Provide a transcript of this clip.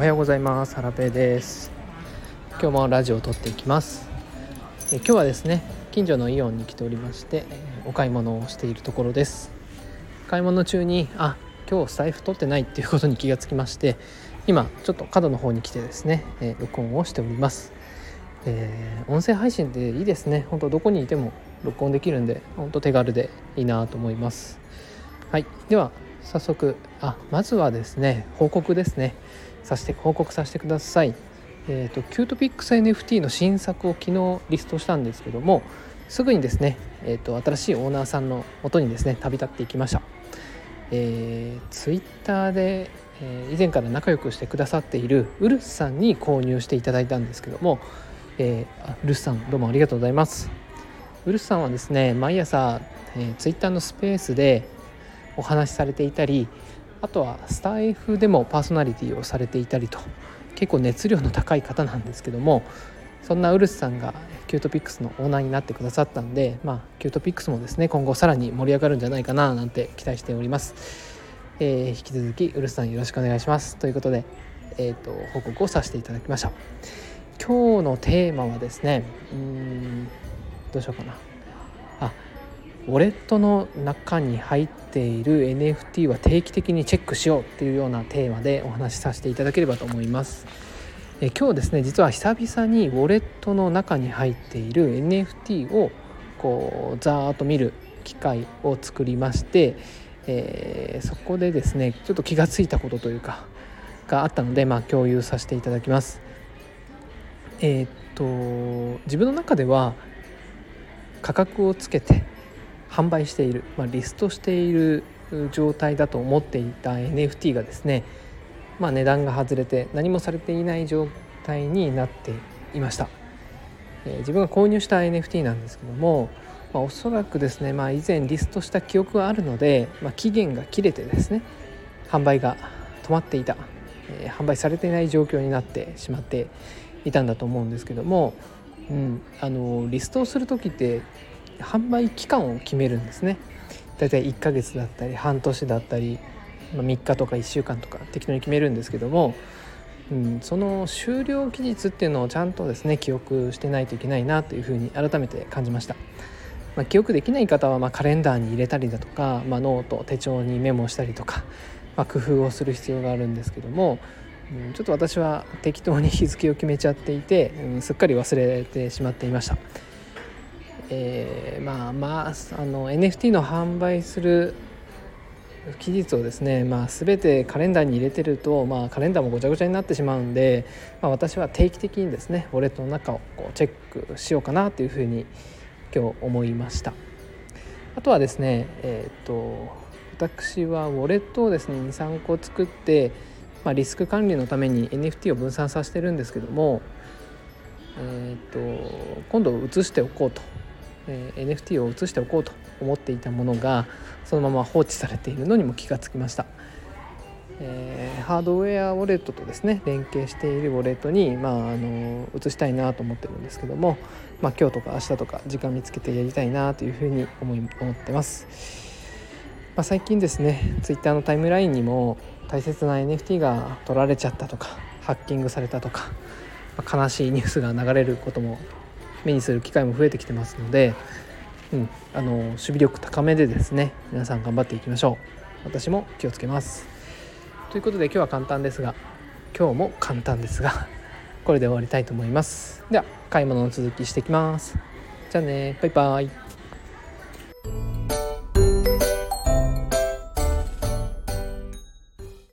おはようございます。ハラペです。今日もラジオを撮っていきます。え今日はですね近所のイオンに来ておりましてお買い物をしているところです。買い物中にあ今日財布取ってないっていうことに気がつきまして今ちょっと角の方に来てですね、え録音をしております。えー、音声配信っていいですね。本当どこにいても録音できるんで本当手軽でいいなと思います。はい。では早速あまずはですね報告ですね。させて報告させてください。えっ、ー、とキュートピックス NFT の新作を昨日リストしたんですけどもすぐにですね、えーと、新しいオーナーさんのもとにですね旅立っていきました、えー、ツイッターで、えー、以前から仲良くしてくださっているウルスさんに購入していただいたんですけども、えー、ウルスさんどうもありがとうございます。ウルスさんはですね毎朝、えー、ツイッターのスペースでお話しされていたりあとはスタイフでもパーソナリティをされていたりと結構熱量の高い方なんですけどもそんなウルスさんがキュートピックスのオーナーになってくださったんで、まあ、キュートピックスもですね今後さらに盛り上がるんじゃないかななんて期待しております、えー、引き続きウルスさんよろしくお願いします。ということで、えーと、報告をさせていただきました今日のテーマはですねうんどうしようかな。ウォレットの中に入っている NFT は定期的にチェックしようっていうようなテーマでお話しさせていただければと思います。え今日ですね実は久々にウォレットの中に入っている NFT をこうざーっと見る機会を作りまして、えー、そこでですねちょっと気が付いたことというかがあったので、まあ、共有させていただきます。えー、っと自分の中では価格をつけて販売している、まあ、リストしている状態だと思っていた NFT がですね、まあ、値段が外れて何もされていない状態になっていました、えー、自分が購入した NFT なんですけども、まあ、おそらくですね、まあ、以前リストした記憶があるので、まあ、期限が切れてですね販売が止まっていた、えー、販売されていない状況になってしまっていたんだと思うんですけども、うん、あのリストをする時って販売期間を決めるんですねだいたい1ヶ月だったり半年だったり、まあ、3日とか1週間とか適当に決めるんですけども、うん、その終了期日っていうのをちゃんとですね記憶してないといけないなというふうに改めて感じました。まあ、記憶できない方はまカレンダーに入れたりだとか、まあ、ノート手帳にメモしたりとか、まあ、工夫をする必要があるんですけども、うん、ちょっと私は適当に日付を決めちゃっていて、うん、すっかり忘れてしまっていました。えー、まあまああの NFT の販売する期日をですね、まあ、全てカレンダーに入れてると、まあ、カレンダーもごちゃごちゃになってしまうんで、まあ、私は定期的にですねウォレットの中をこうチェックしようかなというふうに今日思いました。あとはですねえっ、と私はウォレットをですね23個作って、まあ、リスク管理のために NFT を分散させてるんですけどもえっ、と今度移しておこうとえー、NFT を移しておこうと思っていたものがそのまま放置されているのにも気がつきました、えー、ハードウェアウォレットとですね連携しているウォレットに、まあ、あの移したいなと思ってるんですけども、まあ、今日とか明日とか時間見つけてやりたいなというふうに思い思ってます、まあ、最近ですね Twitter のタイムラインにも大切な NFT が取られちゃったとかハッキングされたとか、悲しいニュースが流れることも目にする機会も増えてきてますので、うん、あの守備力高めでですね皆さん頑張っていきましょう。私も気をつけます。ということで今日は簡単ですが今日も簡単ですがこれで終わりたいと思います。では買い物の続きしていきます。じゃあねバイバイ。